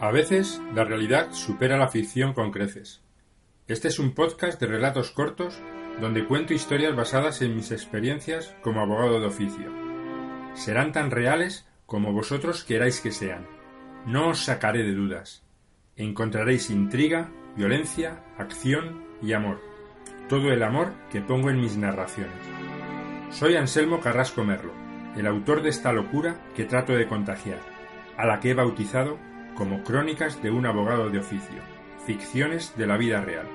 A veces la realidad supera la ficción con creces. Este es un podcast de relatos cortos donde cuento historias basadas en mis experiencias como abogado de oficio. Serán tan reales como vosotros queráis que sean. No os sacaré de dudas. Encontraréis intriga, violencia, acción y amor. Todo el amor que pongo en mis narraciones. Soy Anselmo Carrasco Merlo, el autor de esta locura que trato de contagiar, a la que he bautizado como Crónicas de un abogado de oficio, ficciones de la vida real.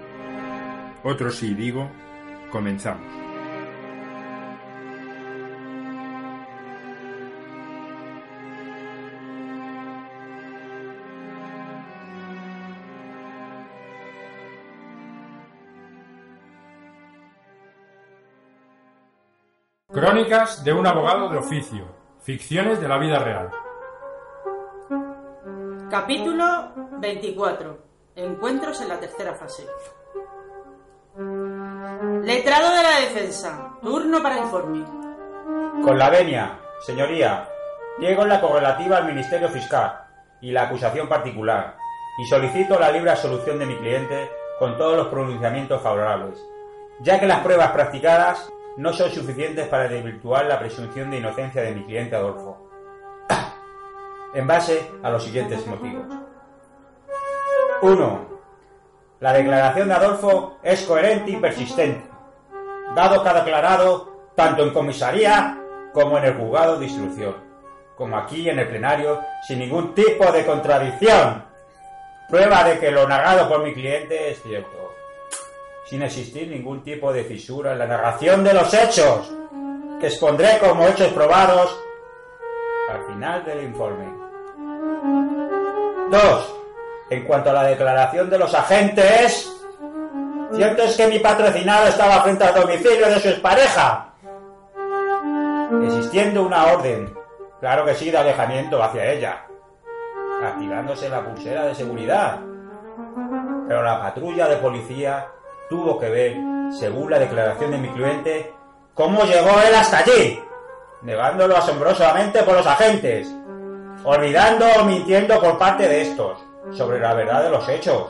Otro sí digo, comenzamos. Crónicas de un abogado de oficio, ficciones de la vida real. Capítulo 24. Encuentros en la tercera fase. Letrado de la defensa. Turno para informe. Con la venia, señoría, llego en la correlativa al Ministerio Fiscal y la acusación particular y solicito la libre absolución de mi cliente con todos los pronunciamientos favorables, ya que las pruebas practicadas no son suficientes para desvirtuar la presunción de inocencia de mi cliente Adolfo. En base a los siguientes motivos. 1. La declaración de Adolfo es coherente y persistente, dado que ha declarado tanto en comisaría como en el juzgado de instrucción, como aquí en el plenario, sin ningún tipo de contradicción. Prueba de que lo narrado por mi cliente es cierto sin existir ningún tipo de fisura en la narración de los hechos, que expondré como hechos probados al final del informe. 2. En cuanto a la declaración de los agentes, cierto es que mi patrocinado estaba frente al domicilio de su expareja, existiendo una orden, claro que sí, de alejamiento hacia ella, activándose la pulsera de seguridad. Pero la patrulla de policía tuvo que ver, según la declaración de mi cliente, cómo llegó él hasta allí, negándolo asombrosamente por los agentes, olvidando o mintiendo por parte de estos sobre la verdad de los hechos,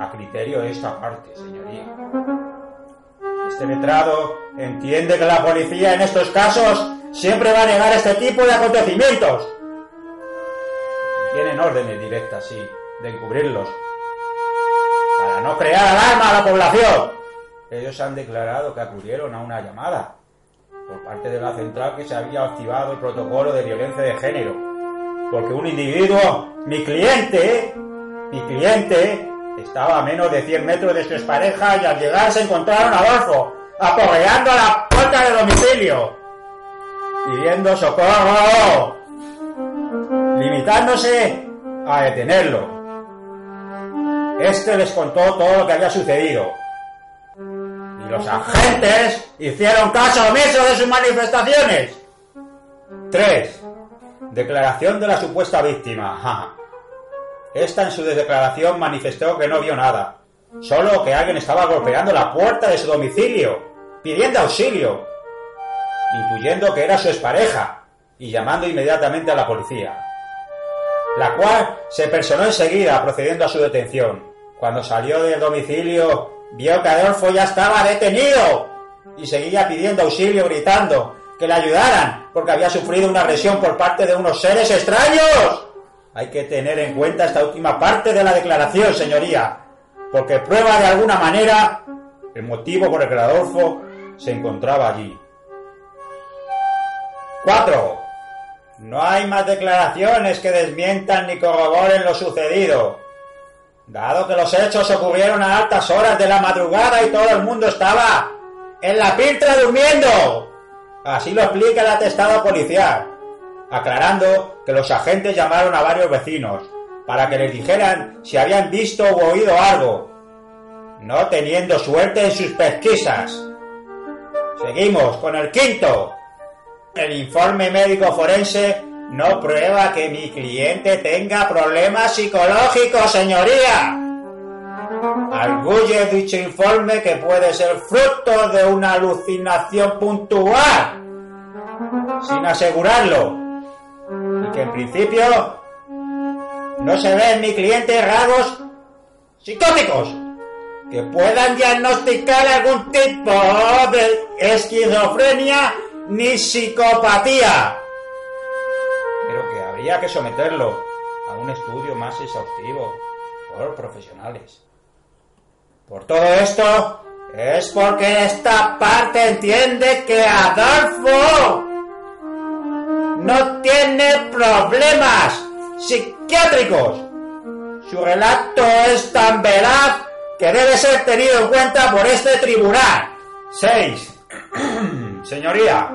a criterio de esta parte, señoría. Este letrado entiende que la policía en estos casos siempre va a negar este tipo de acontecimientos. Tienen órdenes directas, sí, de encubrirlos, para no crear alarma a la población. Ellos han declarado que acudieron a una llamada por parte de la central que se había activado el protocolo de violencia de género. Porque un individuo, mi cliente, mi cliente, estaba a menos de 100 metros de su expareja y al llegar se encontraron a Adolfo, aporreando a la puerta del domicilio, pidiendo socorro, limitándose a detenerlo. Este les contó todo lo que había sucedido. Y los agentes hicieron caso omiso de sus manifestaciones. 3. Declaración de la supuesta víctima. Esta en su declaración manifestó que no vio nada, solo que alguien estaba golpeando la puerta de su domicilio, pidiendo auxilio, intuyendo que era su expareja y llamando inmediatamente a la policía la cual se personó enseguida procediendo a su detención. Cuando salió del domicilio, vio que Adolfo ya estaba detenido y seguía pidiendo auxilio gritando que le ayudaran porque había sufrido una agresión por parte de unos seres extraños. Hay que tener en cuenta esta última parte de la declaración, señoría, porque prueba de alguna manera el motivo por el que Adolfo se encontraba allí. 4. No hay más declaraciones que desmientan ni corroboren lo sucedido. Dado que los hechos ocurrieron a altas horas de la madrugada y todo el mundo estaba en la piltra durmiendo. Así lo explica el atestado policial, aclarando que los agentes llamaron a varios vecinos para que les dijeran si habían visto u oído algo, no teniendo suerte en sus pesquisas. Seguimos con el quinto. El informe médico forense no prueba que mi cliente tenga problemas psicológicos, señoría. Arguye dicho informe que puede ser fruto de una alucinación puntual, sin asegurarlo, y que en principio no se ve en mi cliente rasgos psicóticos que puedan diagnosticar algún tipo de esquizofrenia ni psicopatía. Pero que habría que someterlo a un estudio más exhaustivo por profesionales. Por todo esto, es porque esta parte entiende que Adolfo no tiene problemas psiquiátricos. Su relato es tan veraz que debe ser tenido en cuenta por este tribunal. 6. Señoría,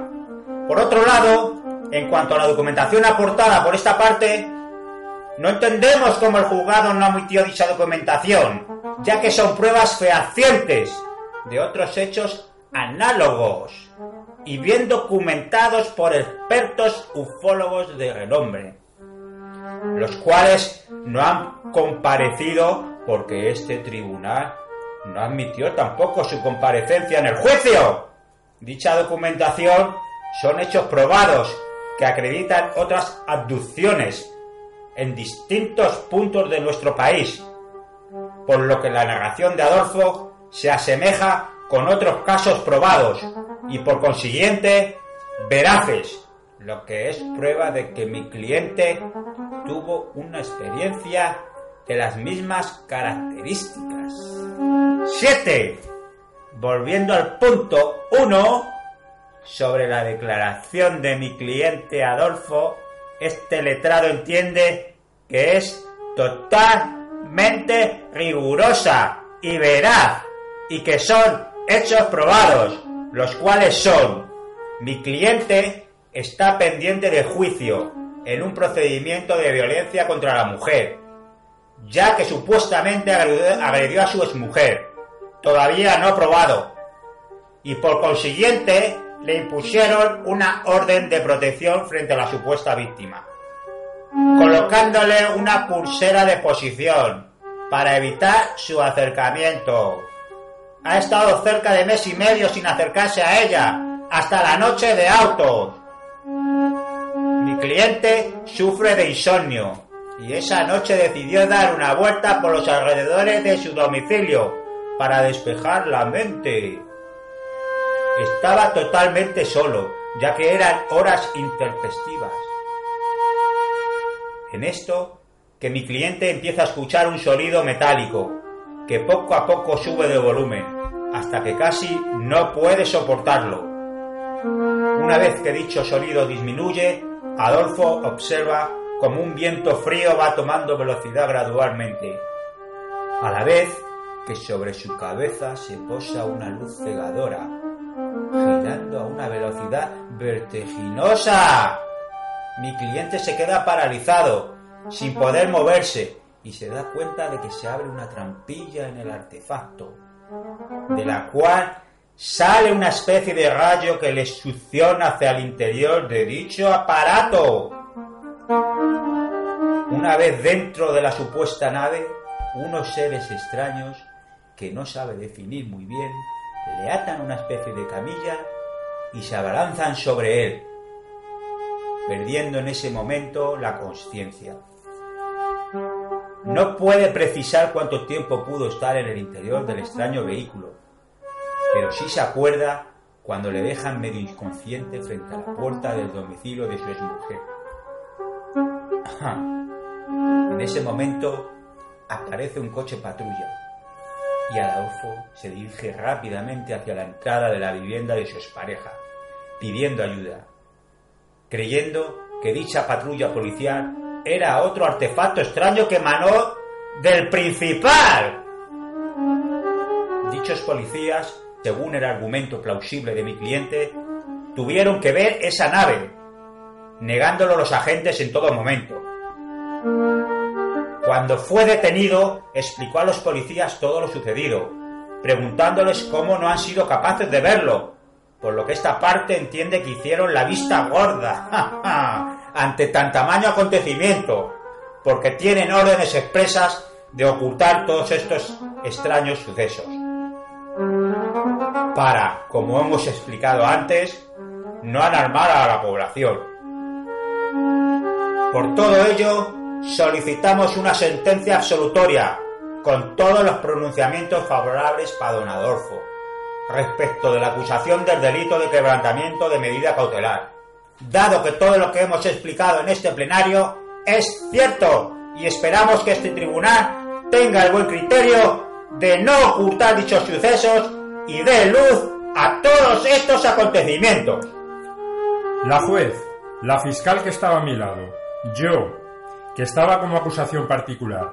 por otro lado, en cuanto a la documentación aportada por esta parte, no entendemos cómo el juzgado no admitió dicha documentación, ya que son pruebas fehacientes de otros hechos análogos y bien documentados por expertos ufólogos de renombre, los cuales no han comparecido porque este tribunal no admitió tampoco su comparecencia en el juicio. Dicha documentación son hechos probados que acreditan otras abducciones en distintos puntos de nuestro país, por lo que la narración de Adolfo se asemeja con otros casos probados y por consiguiente veraces, lo que es prueba de que mi cliente tuvo una experiencia de las mismas características. 7. Volviendo al punto 1, sobre la declaración de mi cliente Adolfo, este letrado entiende que es totalmente rigurosa y veraz y que son hechos probados, los cuales son mi cliente está pendiente de juicio en un procedimiento de violencia contra la mujer, ya que supuestamente agredió, a su exmujer, todavía no probado, y por consiguiente le impusieron una orden de protección frente a la supuesta víctima, colocándole una pulsera de posición para evitar su acercamiento. Ha estado cerca de mes y medio sin acercarse a ella, hasta la noche de autos. Mi cliente sufre de insomnio y esa noche decidió dar una vuelta por los alrededores de su domicilio para despejar la mente. Estaba totalmente solo, ya que eran horas intempestivas. En esto, que mi cliente empieza a escuchar un sonido metálico, que poco a poco sube de volumen, hasta que casi no puede soportarlo. Una vez que dicho sonido disminuye, Adolfo observa como un viento frío va tomando velocidad gradualmente, a la vez que sobre su cabeza se posa una luz cegadora, girando a una velocidad vertiginosa. Mi cliente se queda paralizado, sin poder moverse, y se da cuenta de que se abre una trampilla en el artefacto, de la cual sale una especie de rayo que le succiona hacia el interior de dicho aparato. Una vez dentro de la supuesta nave, unos seres extraños que no sabe definir muy bien le atan una especie de camilla y se abalanzan sobre él, perdiendo en ese momento la conciencia. No puede precisar cuánto tiempo pudo estar en el interior del extraño vehículo, pero sí se acuerda cuando le dejan medio inconsciente frente a la puerta del domicilio de su exmujer. En ese momento aparece un coche patrulla y Adolfo se dirige rápidamente hacia la entrada de la vivienda de su expareja, pidiendo ayuda, creyendo que dicha patrulla policial era otro artefacto extraño que emanó del principal. Dichos policías, según el argumento plausible de mi cliente, tuvieron que ver esa nave, negándolo los agentes en todo momento. Cuando fue detenido, explicó a los policías todo lo sucedido, preguntándoles cómo no han sido capaces de verlo, por lo que esta parte entiende que hicieron la vista gorda ante tan tamaño acontecimiento, porque tienen órdenes expresas de ocultar todos estos extraños sucesos. Para, como hemos explicado antes, no alarmar a la población. Por todo ello, solicitamos una sentencia absolutoria con todos los pronunciamientos favorables para don Adolfo respecto de la acusación del delito de quebrantamiento de medida cautelar, dado que todo lo que hemos explicado en este plenario es cierto y esperamos que este tribunal tenga el buen criterio de no ocultar dichos sucesos y dé luz a todos estos acontecimientos. La juez, la fiscal que estaba a mi lado, yo, que estaba como acusación particular,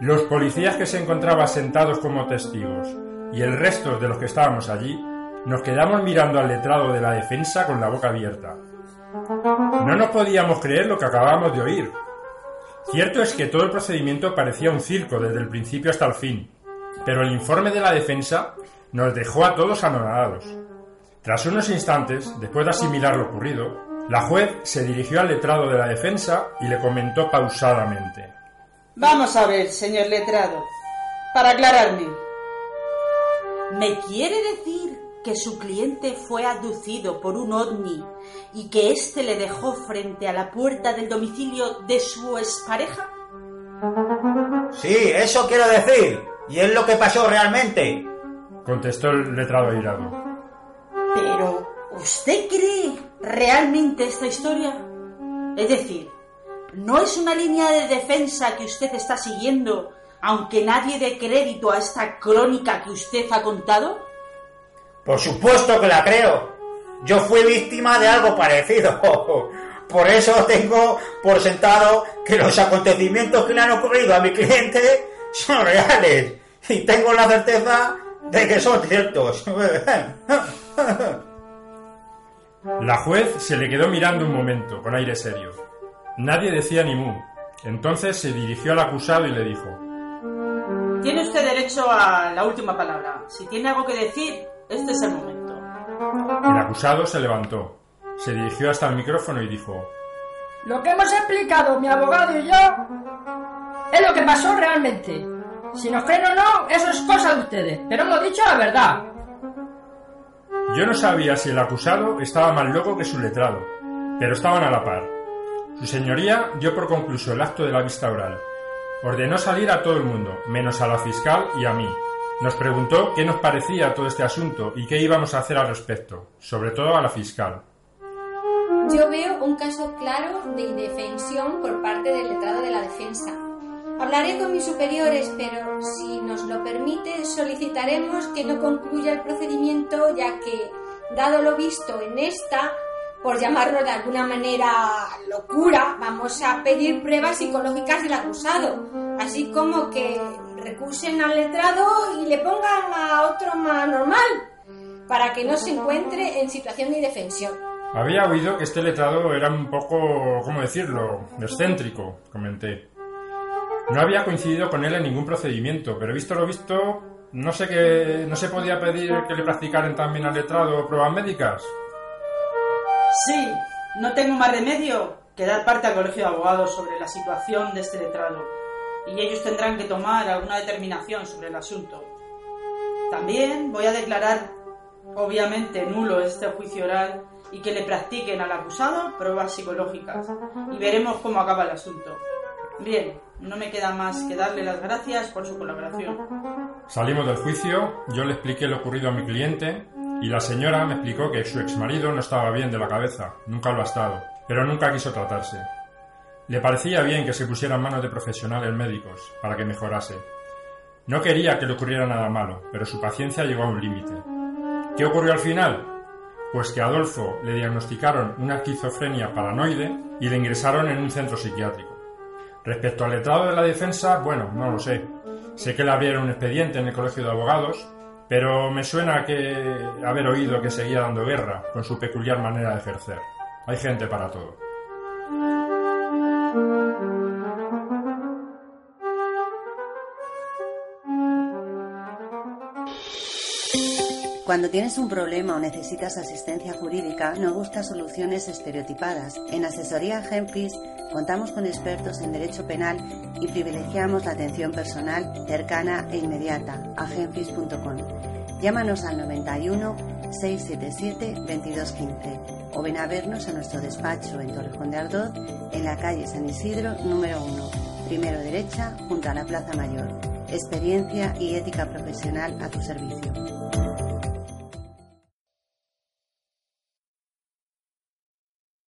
los policías que se encontraban sentados como testigos y el resto de los que estábamos allí, nos quedamos mirando al letrado de la defensa con la boca abierta. No nos podíamos creer lo que acabábamos de oír. Cierto es que todo el procedimiento parecía un circo desde el principio hasta el fin, pero el informe de la defensa nos dejó a todos anonadados. Tras unos instantes, después de asimilar lo ocurrido, la juez se dirigió al letrado de la defensa y le comentó pausadamente. Vamos a ver, señor letrado, para aclararme. ¿Me quiere decir que su cliente fue abducido por un ovni y que éste le dejó frente a la puerta del domicilio de su expareja? Sí, eso quiero decir. Y es lo que pasó realmente. Contestó el letrado airado. Pero, ¿usted cree realmente esta historia? Es decir, ¿no es una línea de defensa que usted está siguiendo, aunque nadie dé crédito a esta crónica que usted ha contado? Por supuesto que la creo. Yo fui víctima de algo parecido. Por eso tengo por sentado que los acontecimientos que le han ocurrido a mi cliente son reales. Y tengo la certeza de que son ciertos. La juez se le quedó mirando un momento, con aire serio. Nadie decía ni mu. Entonces se dirigió al acusado y le dijo: Tiene usted derecho a la última palabra. Si tiene algo que decir, este es el momento. El acusado se levantó, se dirigió hasta el micrófono y dijo: Lo que hemos explicado mi abogado y yo es lo que pasó realmente. Si nos creen o no, eso es cosa de ustedes, pero hemos dicho la verdad. Yo no sabía si el acusado estaba más loco que su letrado, pero estaban a la par. Su señoría dio por concluso el acto de la vista oral. Ordenó salir a todo el mundo, menos a la fiscal y a mí. Nos preguntó qué nos parecía todo este asunto y qué íbamos a hacer al respecto, sobre todo a la fiscal. Yo veo un caso claro de indefensión por parte del letrado de la defensa. Hablaré con mis superiores, pero si nos lo permite, solicitaremos que no concluya el procedimiento, ya que, dado lo visto en esta, por llamarlo de alguna manera locura, vamos a pedir pruebas psicológicas del acusado, así como que recusen al letrado y le pongan a otro más normal, para que no se encuentre en situación de indefensión. Había oído que este letrado era un poco, ¿cómo decirlo?, excéntrico, comenté. No había coincidido con él en ningún procedimiento, pero visto lo visto, no sé que no se podía pedir que le practicaran también al letrado pruebas médicas. Sí, no tengo más remedio que dar parte al Colegio de Abogados sobre la situación de este letrado, y ellos tendrán que tomar alguna determinación sobre el asunto. También voy a declarar, obviamente, nulo este juicio oral y que le practiquen al acusado pruebas psicológicas, y veremos cómo acaba el asunto. Bien, no me queda más que darle las gracias por su colaboración. Salimos del juicio, yo le expliqué lo ocurrido a mi cliente y la señora me explicó que su exmarido no estaba bien de la cabeza, nunca lo ha estado, pero nunca quiso tratarse. Le parecía bien que se pusiera en manos de profesionales médicos para que mejorase. No quería que le ocurriera nada malo, pero su paciencia llegó a un límite. ¿Qué ocurrió al final? Pues que a Adolfo le diagnosticaron una esquizofrenia paranoide y le ingresaron en un centro psiquiátrico. Respecto al letrado de la defensa, bueno, no lo sé. Sé que le abrieron un expediente en el colegio de abogados, pero me suena que haber oído que seguía dando guerra con su peculiar manera de ejercer. Hay gente para todo. Cuando tienes un problema o necesitas asistencia jurídica, no buscas soluciones estereotipadas. En Asesoría Genfis contamos con expertos en derecho penal y privilegiamos la atención personal cercana e inmediata a. Llámanos al 91 677 2215 o ven a vernos a nuestro despacho en Torrejón de Ardoz, en la calle San Isidro número 1, primero derecha, junto a la Plaza Mayor. Experiencia y ética profesional a tu servicio.